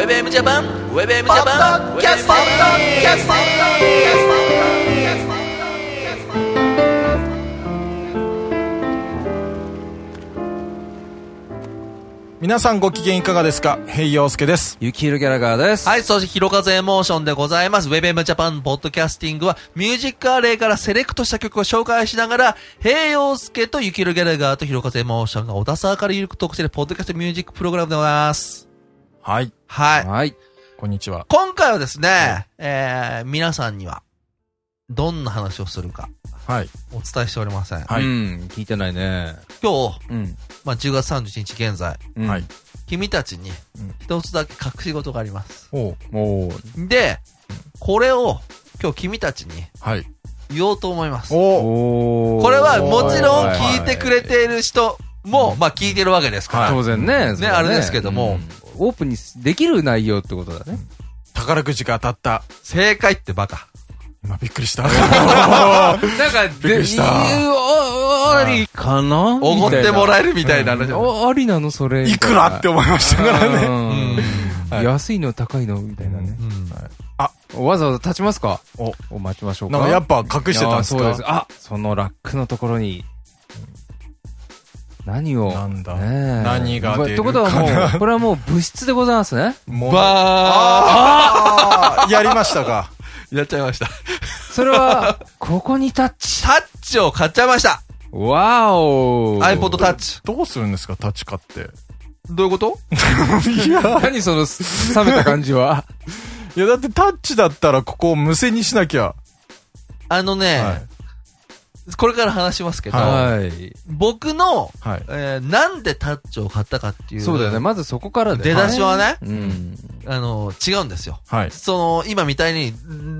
ウェブエムジャパンウェブエムジャパンキャストキャスト皆さんご機嫌いかがですか？ヘイヨウスケです。ゆきひろギャラガーです。はい、そして、ひろかぜエモーションでございます。ウェブエムジャパンポッドキャスティングは、ミュージックアレイからセレクトした曲を紹介しながら、平洋介とゆきるギャラガーとひろかぜエモーションが小田沢からゆるくトークしているポッドキャストミュージックプログラムでございます。はい。はい。はい。こんにちは。今回はですね、えー、皆さんには、どんな話をするか、はい。お伝えしておりません。はいうん、聞いてないね。今日、うん。まあ、10月31日現在、うんはい。君たちにうん、一つだけ隠し事があります。おうもう、で、これを、今日君たちにはい。言おうと思います。おこれはもちろんはい聞いてくれている人も、まあ聞いてるわけですから。当然ね。それはあれですけどもうんオープンにできる内容ってことだね。宝くじが当たった。正解ってバカ。今びっくりした。なんか、びっくりしたであありかな？おごってもらええるみたいな話。あありなのそれ。いくらって思いましたからね。安いの高いのみたいなね。うんわざわざ立ちますか？お、お待ちましょうか。なんかやっぱ隠してたんですか？そうです。あ、そのラックのところに、何を？なんだねえ何が出るかなってことはもう、これはもう物質でございますね。もうばあーやりましたか。ー やっちゃいました。それは、ここにタッチ。タッチを買っちゃいましたわお !iPod Touch。どうするんですか、タッチ買って。どういうこと？いや、何その、冷めた感じは？いやだってタッチだったらここを無線にしなきゃ。あのね、はい。これから話しますけど、はい。僕の、はい。えーなんでタッチを買ったかっていう。そうだよね。まずそこからで。出だしはね、うん。あの、違うんですよ。はい。その、今みたいに、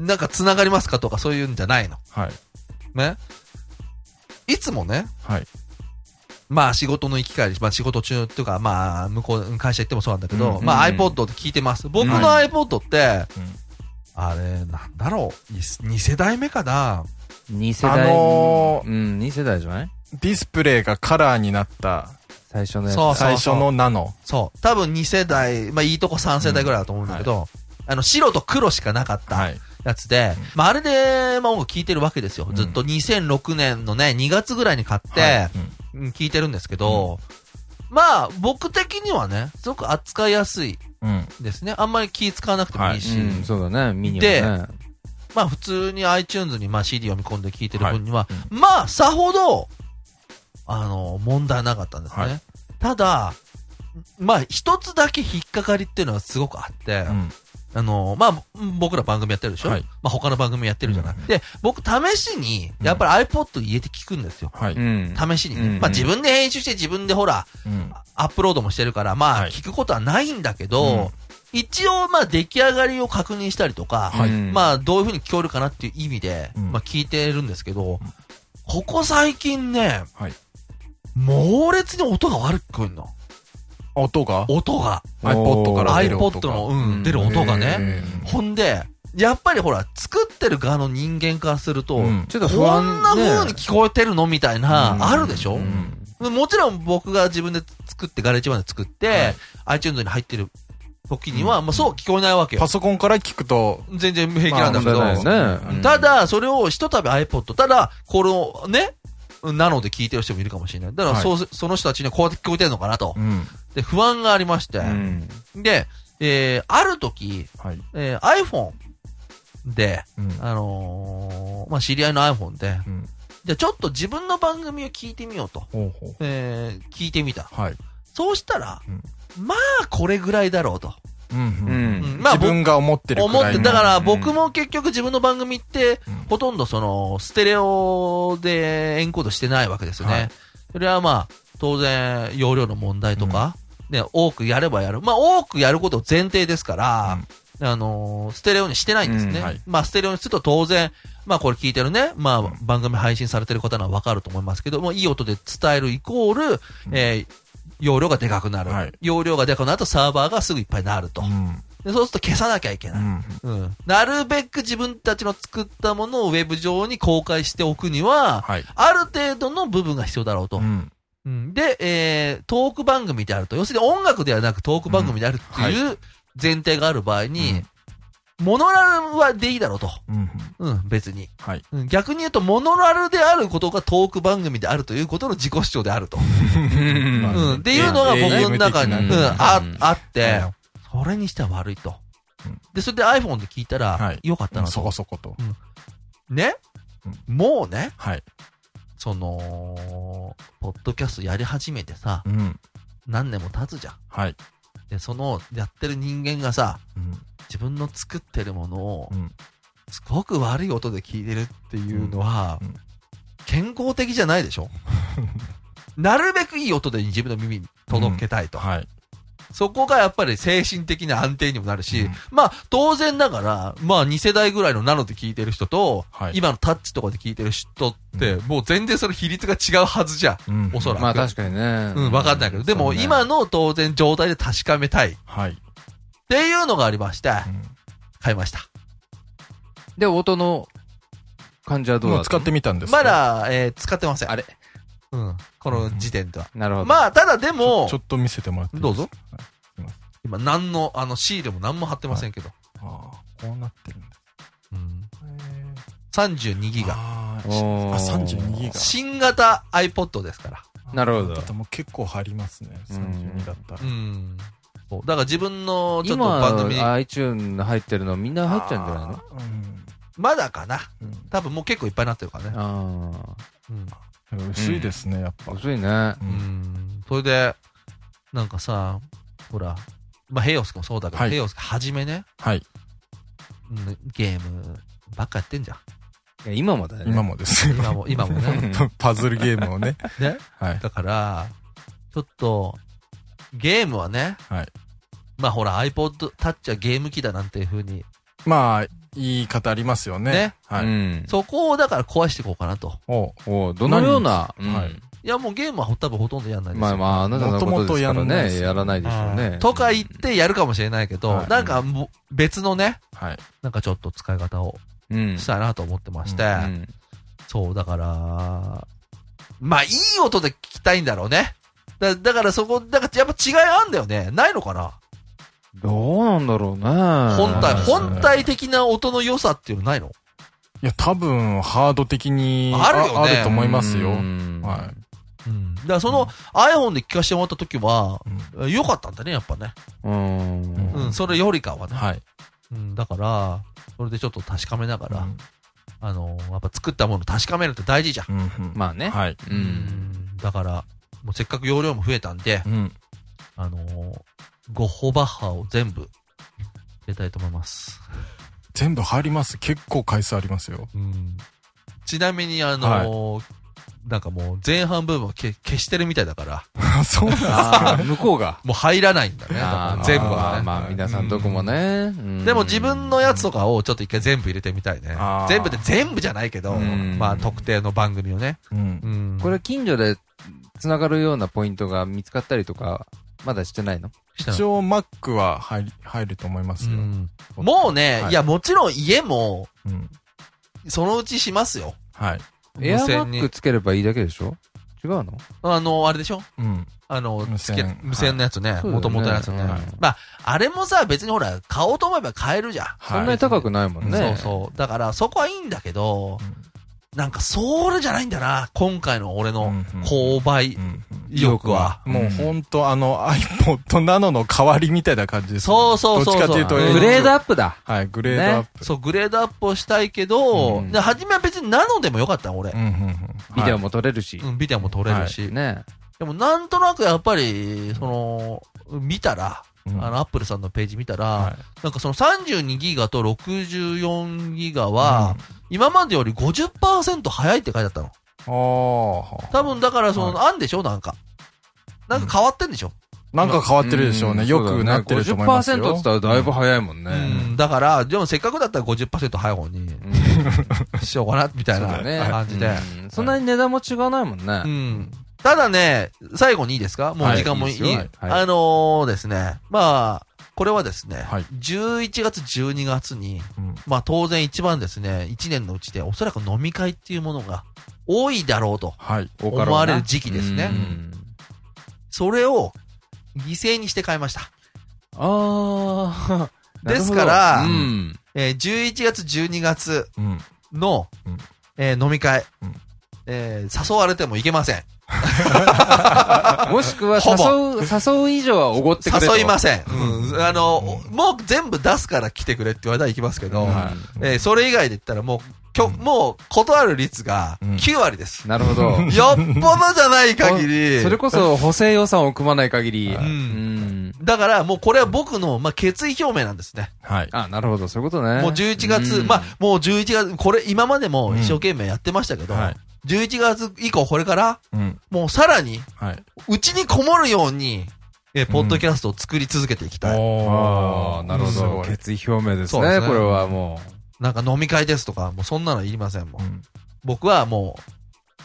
なんか繋がりますかとかそういうんじゃないの。はい。ね。いつもね、はい。まあ仕事の行き帰り、まあ仕事中っていうか、まあ向こう、会社行ってもそうなんだけど、うんまあうん iPod って聞いてます。僕のは iPod って、うんあれ、なんだろう、2世代目かな2世代？あのーうん、2世代じゃない？ディスプレイがカラーになった最初のやつ。そう最初のナノ。そう。多分2世代、まあいいとこ3世代ぐらいだと思うんだけど、あの白と黒しかなかったはい。やつで、まああれで、まあ音楽聴いてるわけですよ。ずっと2006年のね、2月ぐらいに買って、はいうんうん聞いてるんですけど、まあ僕的にはね、すごく扱いやすいうん。ですね。あんまり気使わなくてもいいし、うん、そうだね。ミニはね。まあ普通に iTunes にまあ CD 読み込んで聴いてる分には、はいまあさほど、あの、問題なかったんですね。はい。ただ、まあ一つだけ引っかかりっていうのはすごくあって、うん。あの、まあ僕ら番組やってるでしょ、はい。まあ他の番組やってるじゃない、うん。で、僕試しに、やっぱり iPod 入れて聞くんですよ。試しにね、うん。まあ自分で編集して自分でほら、うん。アップロードもしてるから、まあはい。聞くことはないんだけど、うん一応まあ出来上がりを確認したりとか、はい。うんまあどういう風に聞こえるかなっていう意味で、うん。まあ聞いてるんですけど、ここ最近ね、はい。猛烈に音が悪く聞こえるの。音が？音が。iPod から iPod が。の、うん、うん。出る音がね。へほんで、やっぱりほら、作ってる側の人間からすると、うん。ちょっと不こ安んな風に聞こえてるのみたいな、うんあるでしょ、うん。もちろん僕が自分で作って、ガレージまで作って、はい。iTunes に入ってる時には、まあそう聞こえないわけよパ。ソコンから聞くと、全然平気なんだけど。まあ問題ないよねうんただ、それをひとたび iPod、ただ、これをね、なので聞いてる人もいるかもしれない。だから、はいそう、その人たちにはこうやって聞こえてるのかなと。うん。で、不安がありまして。うん。で、えー、ある時、はい。えー、iPhone で、うん。あのーまあ、知り合いの iPhone で、うん。じゃあちょっと自分の番組を聞いてみようと。ほうほう。えー、聞いてみた。はい。そうしたら、うんまあ、これぐらいだろうと。うん。ううん。ん。まあ、自分が思ってる思って、だからうん僕も結局自分の番組って、うんほとんどその、ステレオでエンコードしてないわけですよね。はいそれはまあ、当然、容量の問題とか、ね、多くやればやる。まあ、多くやること前提ですから、あのーステレオにしてないんですね。うんはいまあ、ステレオにすると当然、まあ、これ聞いてるね、まあ、番組配信されてる方ならわかると思いますけども、いい音で伝えるイコール、えー容量がでかくなる、はい容量がでかくなるとサーバーがすぐいっぱいになると。うん。でそうすると消さなきゃいけない。うん。うん。なるべく自分たちの作ったものをウェブ上に公開しておくには、はい。ある程度の部分が必要だろうと。うん。うんで、えー、トーク番組であると。要するに音楽ではなくトーク番組であるっていう前提がある場合に、モノラルはでいいだろうと。うんうん。うん、別に。はい。うん逆に言うと、モノラルであることがトーク番組であるということの自己主張であると。うんっていうのが僕の中に、うんあうん、あっては、それにしては悪いとうん。で、それで iPhone で聞いたはらい、よかったなそことそこと。ね？うんもうね、はい。その、ポッドキャストやり始めてさ、うん。何年も経つじゃん。はい。で、その、やってる人間がさ、うん。自分の作ってるものをう、ん。すごく悪い音で聞いてるっていうのは健康的じゃないでしょ？なるべくいい音で自分の耳に届けたいと。はい。そこがやっぱり精神的な安定にもなるし、うんまあ当然ながら、まあ2世代ぐらいのナノで聞いてる人と、はい今のタッチとかで聞いてる人って、うもう全然その比率が違うはずじゃん。うん。おそらくまあ確かにね。うん、わかんないけど。でも今の当然状態で確かめたい。っはい。ていうのがありまして、買いました。で、音の感じはどうだったもう使ってみたんですかまだ、えー使ってません。あれうん。この時点では。なるほど。まあ、ただでもちょ、っと見せてもらっていいどうぞ。はい今何の、あの、シールも何も貼ってませんけど。ああ、こうなってるんだ。うん。へ32ギガ。あーおーあ、32ギガ。新型 iPod ですから。なるほどもう結構入りますね。32だったらう。ん。そう。だから自分のちょっと今、番組に、iTune 入ってるのみんな入っちゃうんじゃないの？あーうんまだかな。うん多分もう結構いっぱいになってるからね。あうん。薄いですね、やっぱあ。。薄いね。ううんん。それで、なんかさ、ほら、まあ、ヘイオスもそうだけど、はいヘイオスはじめね、はい。うんゲームばっかやってんじゃん。いや今もだよね。今もです。今も、今もね。パズルゲームをね。ね。はい。だから、ちょっと、ゲームはね、はい。まあほら iPod Touch はゲーム機だなんていう風に、まあ、言い方ありますよね。ねはい。うん。そこをだから壊していこうかなと。おおどのような、うん何はいいやもうゲームはほ多分ほとんどやんないですよ。まあまあ、あなたのことですからね、元々やんないですよやらないでしょうね。とか言ってやるかもしれないけど、はいなんかもう別のね、はい。なんかちょっと使い方をうん。したいなと思ってまして、うんそう、だから、まあいい音で聞きたいんだろうね。だだからそこ、だからやっぱ違いあんだよね。ないのかな？どうなんだろうね。本体、うん本体的な音の良さっていうのないの？いや、多分、ハード的に、あるよねあると思いますよ。うんはうん。だからその iPhone で聞かせてもらった時は、い。良かったんだね、やっぱね。うん。うん、それよりかはね。はい。うん、だから、それでちょっと確かめながら、うんあのやっぱ作ったもの確かめるって大事じゃん。うんうんまあね。はい。う。うんん。だから、もうせっかく容量も増えたんで、うん。あのゴッホバッハを全部入れたいと思います。全部入ります？結構回数ありますよ。うん。ちなみに、あのなんかもう前半部分は消消してるみたいだから、そうなんああ、向こうが。もう入らないんだね。全部はね。まあまあ、皆さんどこもね。うんでも自分のやつとかをちょっと一回全部入れてみたいね。全部で全部じゃないけど、うんまあ特定の番組をね。うんう。ん。これ近所で繋がるようなポイントが見つかったりとか、まだしてないの？一応、Mac は入り、入ると思いますよ。うんもうね、はいい、やもちろん家も、うん。そのうちしますよ。はい。エアマ無線にックつければいいだけでしょ？違うの？あの、あれでしょ？うん。あの、無線つけ、無線のやつね。そうだよね元々のやつね。はいまあ、あれもさ、別にほら、買おうと思えば買えるじゃん。そんなに高くないもんね。そうそう。だから、そこはいいんだけど、なんか、それじゃないんだな。今回の俺の購買うん意欲は。もうほんとあの iPod ナノの代わりみたいな感じですね。そうそうそうそう。どっちかっていうとんグレードアップだ。はい、グレードアップ。そう、グレードアップをしたいけど、うんで初めは別にナノでもよかったの、俺う。んうんうん。も。ビデオも撮れるし。うん、ビデオも撮れるし。ね。でも、なんとなくやっぱり、その、見たら、うんあの、アップルさんのページ見たら、はなんかその32ギガと64ギガは、今までより50%早いって書いてあったの。い。ああ。多分だからその、あんでしょ？なんか。なんか変わってんでしょ？なんか変わってるでしょうね。よくなってると思いますよ。50%って言ったらだいぶ早いもんね。うん。だから、でもせっかくだったら50%早い方にうんしようかな、みたいな。感じで。うんそんなに値段も違わないもんうね。ん。ただね、最後にいいですか？もう時間もいい？はいいいはいあのーですね、まあ、これはですね、はい11月、12月に、うんまあ当然一番ですね、1年のうちでおそらく飲み会っていうものが多いだろうと思われる時期ですね。うんそれを犠牲にして買いました。ああ。ですからうん。えー11月、12月うん。の、うんえー飲み会、うんえー誘われてもいけません。もしくは誘う、誘う以上はおごってくれと。誘いません。うん。あの、もう全部出すから来てくれって言われたら行きますけど、はえーそれ以外で言ったらもう、きょ、もう、断る率がうん9割です。なるほど。よっぽどじゃない限り。それこそ補正予算を組まない限り。ううんん。だから、もうこれは僕の、まあ、決意表明なんですね。はい。あ、なるほど、そういうことね。もう11月、うんまあ、もう11月、これ今までも一生懸命やってましたけど、はい11月以降これから、うん。もうさらに、はい。うちにこもるように、えーポッドキャストを作り続けていきたい。ああ、なるほど。決意表明ですそうですねね、これはもなんか飲み会ですとか、もうそんなのいりませんもん。うん僕はもう、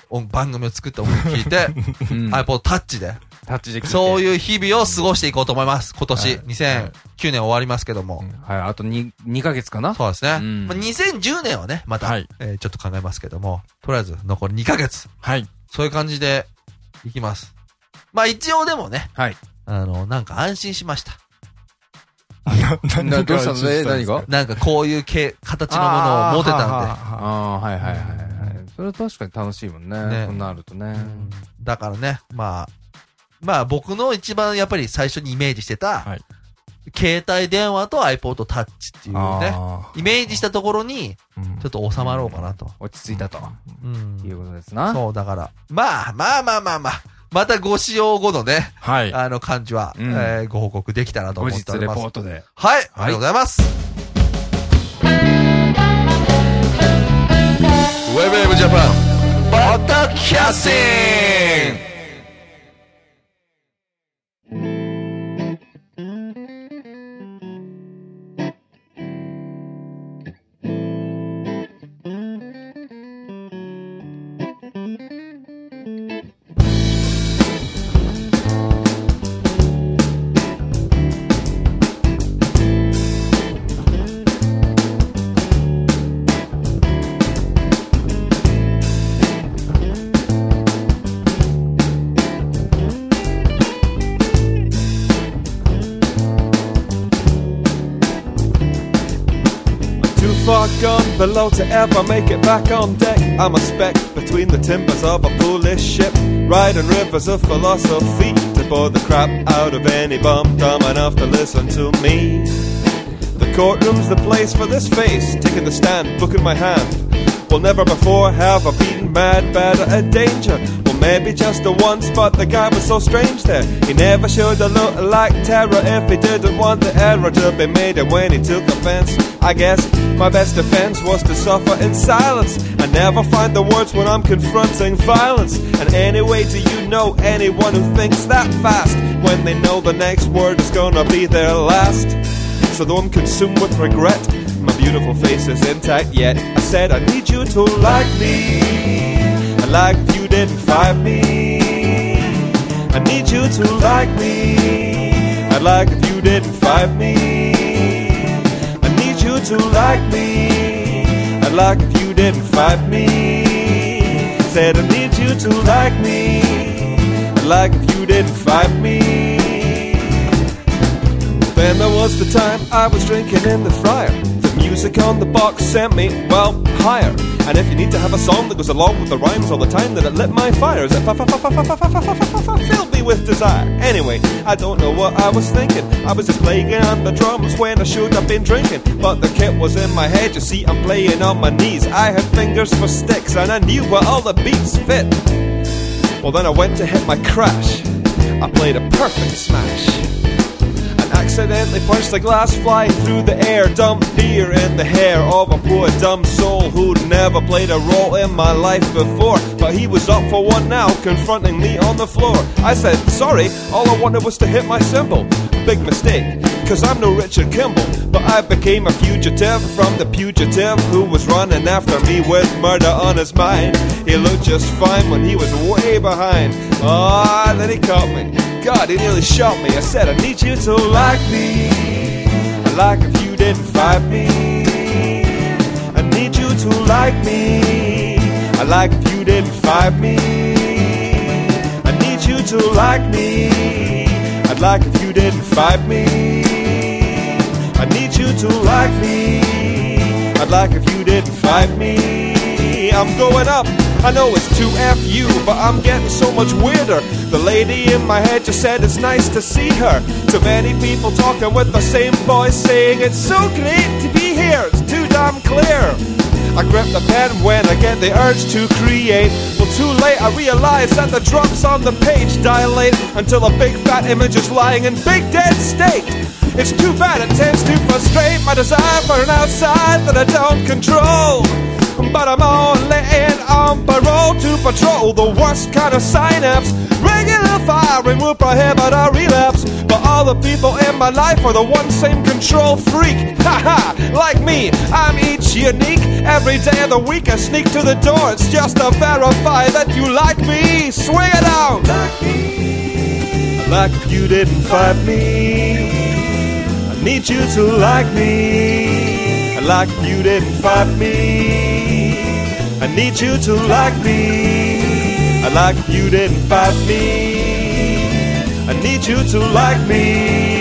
音番組を作って音楽聴いて、う。うん iPod Touch で、タッチでそういう日々を過ごしていこうと思います。今年、はい2009年終わりますけども。うんはい、あと 2, 2ヶ月かな？そうですね。うんまあ、2010年はね、また、はいえーちょっと考えますけども、とりあえず残り2ヶ月。はい。そういう感じで、いきます。まあ一応でもね、はい。あの、なんか安心しました。などうしたの？え何が？なんかこういう系、形のものを持てたんで。ああ、はいはいはいはい。それは確かに楽しいもんね。ねなるとね。だからね、まあ、まあ僕の一番やっぱり最初にイメージしてた、はい携帯電話と iPod Touch っていうね、あイメージしたところに、ちょっと収まろうかなと。落ち着いたと。うんいうことですな。そう、だから、まあまあまあまあまあ、またご使用後のね、はい。あの感じは、うんえーご報告できたらと後思っております日レポー。トで。はい、ありがとうございます。ウェブウェブジャパン、ポッドキャスティング below to ever make it back on deck. I'm a speck between the timbers of a foolish ship, riding rivers of philosophy to bore the crap out of any bum dumb enough to listen to me. The courtroom's the place for this face, taking the stand, book in my hand. Well, never before have I been mad, bad, or a danger. Maybe just the once, but the guy was so strange there. He never showed a look like terror if he didn't want the error to be made. And when he took offense, I guess my best defense was to suffer in silence. I never find the words when I'm confronting violence. And anyway, do you know anyone who thinks that fast when they know the next word is gonna be their last? So though I'm consumed with regret, my beautiful face is intact yet. I said I need you to like me, and like didn't find me. I need you to like me, I'd like if you didn't find me. I need you to like me, I'd like if you didn't find me. Said I need you to like me, I'd like if you didn't find me. Then there was the time I was drinking in the fryer. Music on the box sent me, well, higher. And if you need to have a song that goes along with the rhymes all the time, then it lit my fires. It filled me with desire. Anyway, I don't know what I was thinking. I was just playing on the drums when I should have been drinking. But the kit was in my head, you see, I'm playing on my knees. I had fingers for sticks and I knew where all the beats fit. Well, then I went to hit my crash. I played a perfect smash accidentally punched a glass flying through the air. Dumped beer in the hair of a poor dumb soul who'd never played a role in my life before. But he was up for one now, confronting me on the floor. I said, Sorry, all I wanted was to hit my cymbal. Big mistake, cause I'm no Richard Kimball. But I became a fugitive from the pugitive who was running after me with murder on his mind. He looked just fine when he was way behind. Ah, then he caught me. God, he nearly shot me. I said, I need you to like me. Like if you didn't fight me. I need you to like me. I like if you didn't fight me. I need you to like me. I'd like if you didn't find me. I need you to like me. I'd like if you didn't fight me. I'm going up. I know it's 2FU, but I'm getting so much weirder. The lady in my head just said it's nice to see her. Too many people talking with the same voice saying it's so great to be here. It's too damn clear. I grip the pen when I get the urge to create. Well, too late, I realize that the drops on the page dilate until a big fat image is lying in big dead state. It's too bad it tends to frustrate my desire for an outside that I don't control. But I'm parole to patrol the worst kind of synapse. Regular firing will prohibit a relapse. But all the people in my life are the one same control freak. Haha, like me, I'm each unique. Every day of the week I sneak to the door. It's just to verify that you like me. Swing it out. Like me. Like if you didn't fight me. I need you to like me. Like you didn't fight me. I need you to like me. I like you didn't fight me. I need you to like me.